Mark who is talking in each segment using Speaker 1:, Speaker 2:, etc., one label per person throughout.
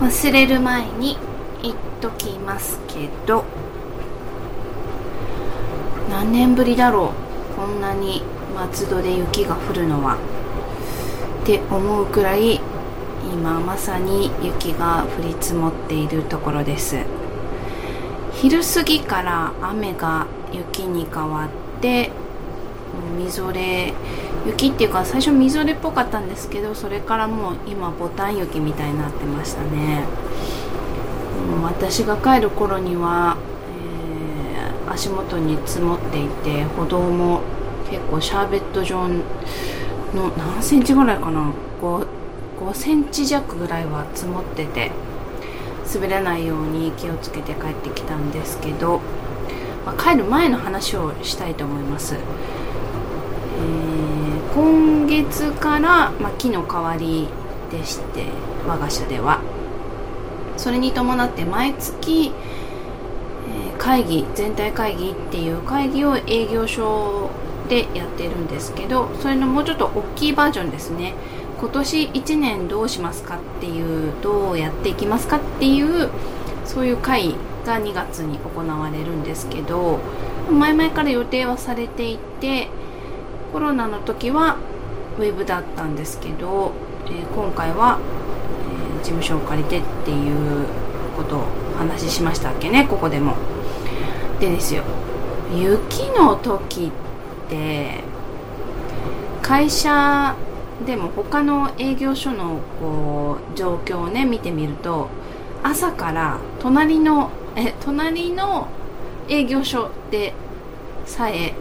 Speaker 1: 忘れる前に言っときますけど何年ぶりだろうこんなに松戸で雪が降るのは。って思うくらい今まさに雪が降り積もっているところです。昼過ぎから雨が雪に変わってみぞれ雪っていうか最初みぞれっぽかったんですけどそれからもう今ボタン雪みたいになってましたね。私が帰る頃には、えー、足元に積もっていて歩道も結構シャーベット状の何センチぐらいかな？5, 5センチ弱ぐらいは積もってて滑らないように気をつけて帰ってきたんですけど、まあ、帰る前の話をしたいと思います、ー、今月から、まあ、木の代わりでして我が社では。それに伴って毎月、えー、会議全体会議っていう会議を営業所でやってるんですけどそれのもうちょっと大きいバージョンですね。今年1年どうしますかっていうどうやっていきますかっていうそういう会が2月に行われるんですけど前々から予定はされていてコロナの時はウェブだったんですけど、えー、今回は、えー、事務所を借りてっていうことを話しましたっけね。ここでも。でですよ。雪の時って会社でも他の営業所のこう状況をね見てみると朝から隣のえ隣の営業所でさえ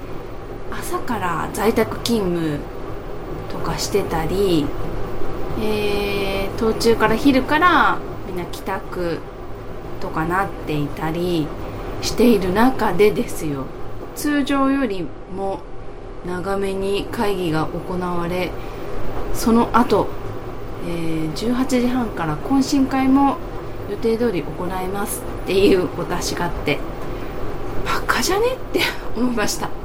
Speaker 1: 朝から在宅勤務とかしてたり、えー、途中から昼からみんな帰宅とかなっていたりしている中でですよ。通常よりも長めに会議が行われその後、えー、18時半から懇親会も予定通り行いますっていうお達しがあってバカじゃねって思いました。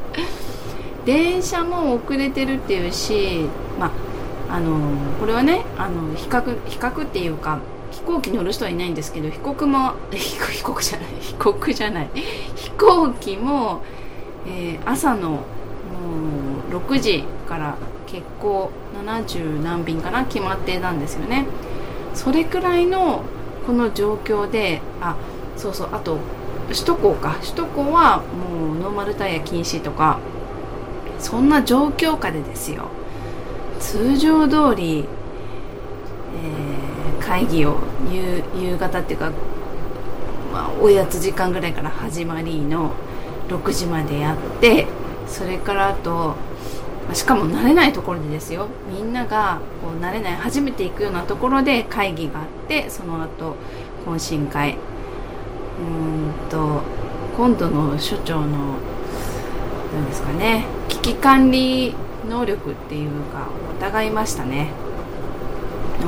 Speaker 1: 電車も遅れてるっていうしまああのこれはねあの比較比較っていうか飛行機乗る人はいないんですけど飛行も 飛行じゃない飛行じゃない。飛行機も、えー、朝のもう6時から欠航70何便かな決まってたんですよね。それくらいのこの状況であそうそうあと首都高か。首都高はもうノーマルタイヤ禁止とかそんな状況下でですよ通常通り、えー、会議を夕夕方っていうか、まあ、おやつ時間ぐらいから始まりの6時までやってそれからあとしかも慣れないところでですよみんながこう慣れない初めて行くようなところで会議があってその後懇親会。うんと今度の所長の何ですかね。危機管理能力っていうか疑いましたね。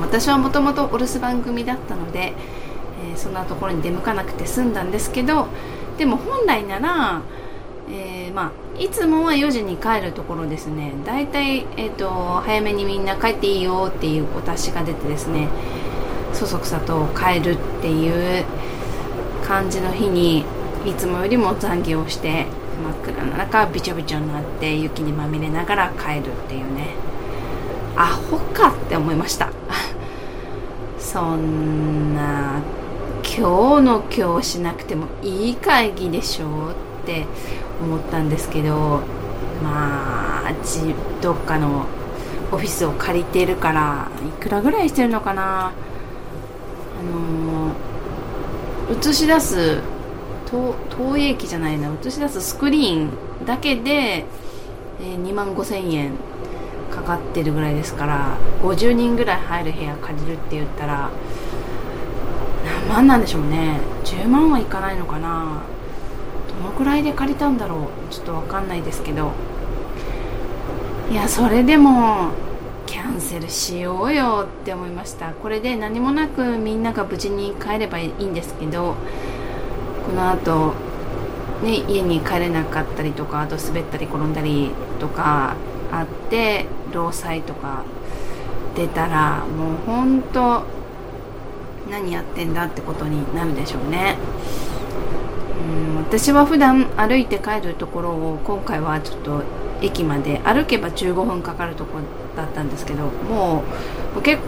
Speaker 1: 私はもともとお留守番組だったので、えー、そんなところに出向かなくて済んだんですけどでも本来ならえー、まあ、いつもは4時に帰るところですね。大体、えーと、早めにみんな帰っていいよっていうお達しが出てですねそそくさと帰るっていう感じの日にいつもよりも残業して真っ暗な中びちょびちょになって雪にまみれながら帰るっていうね。アホかって思いました。そんな今日の今日しなくてもいい会議でしょうって思ったんですけどまあどっかのオフィスを借りているからいくらぐらいしてるのかな。あの映し出す投影機じゃないな映し出すスクリーンだけで、えー、2万5000円かかってるぐらいですから50人ぐらい入る部屋借りるって言ったら何万なんでしょうね10万はいかないのかなどのくらいで借りたんだろうちょっと分かんないですけどいやそれでもキャンセルしようよって思いましたこれで何もなくみんなが無事に帰ればいいんですけどこの後ね家に帰れなかったりとかあと滑ったり転んだりとかあって労災とか出たらもう本当何やってんだってことになるでしょうね。うん私は普段歩いて帰るところを今回はちょっと駅まで歩けば15分かかるとこだったんですけどもう結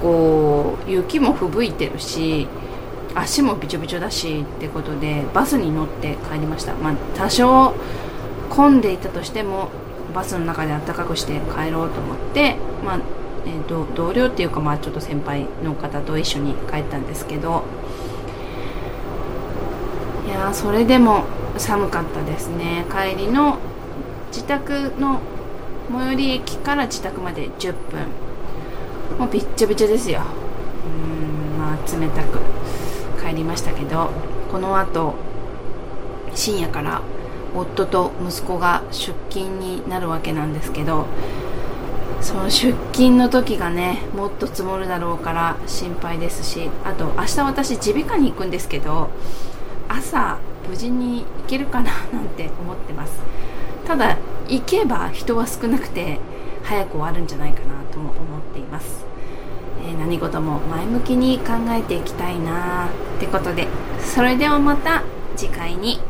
Speaker 1: 構雪も吹雪いてるし足もびちょびちょだしってことでバスに乗って帰りました、まあ、多少混んでいたとしてもバスの中で暖かくして帰ろうと思って、まあえーと、同僚っていうか、まあ、ちょっと先輩の方と一緒に帰ったんですけどいやそれでも寒かったですね。帰りの自宅の最寄り駅から自宅まで10分。もうびっちょびちょですよ。うんまあ冷たく。帰りましたけどこの後深夜から夫と息子が出勤になるわけなんですけどその出勤の時がねもっと積もるだろうから心配ですしあと明日私耳鼻科に行くんですけど朝無事に行けるかな なんて思ってます。ただ行けば人は少なくて早く終わるんじゃないかなとも思っています。え、何事も前向きに考えていきたいなってことで。それではまた次回に。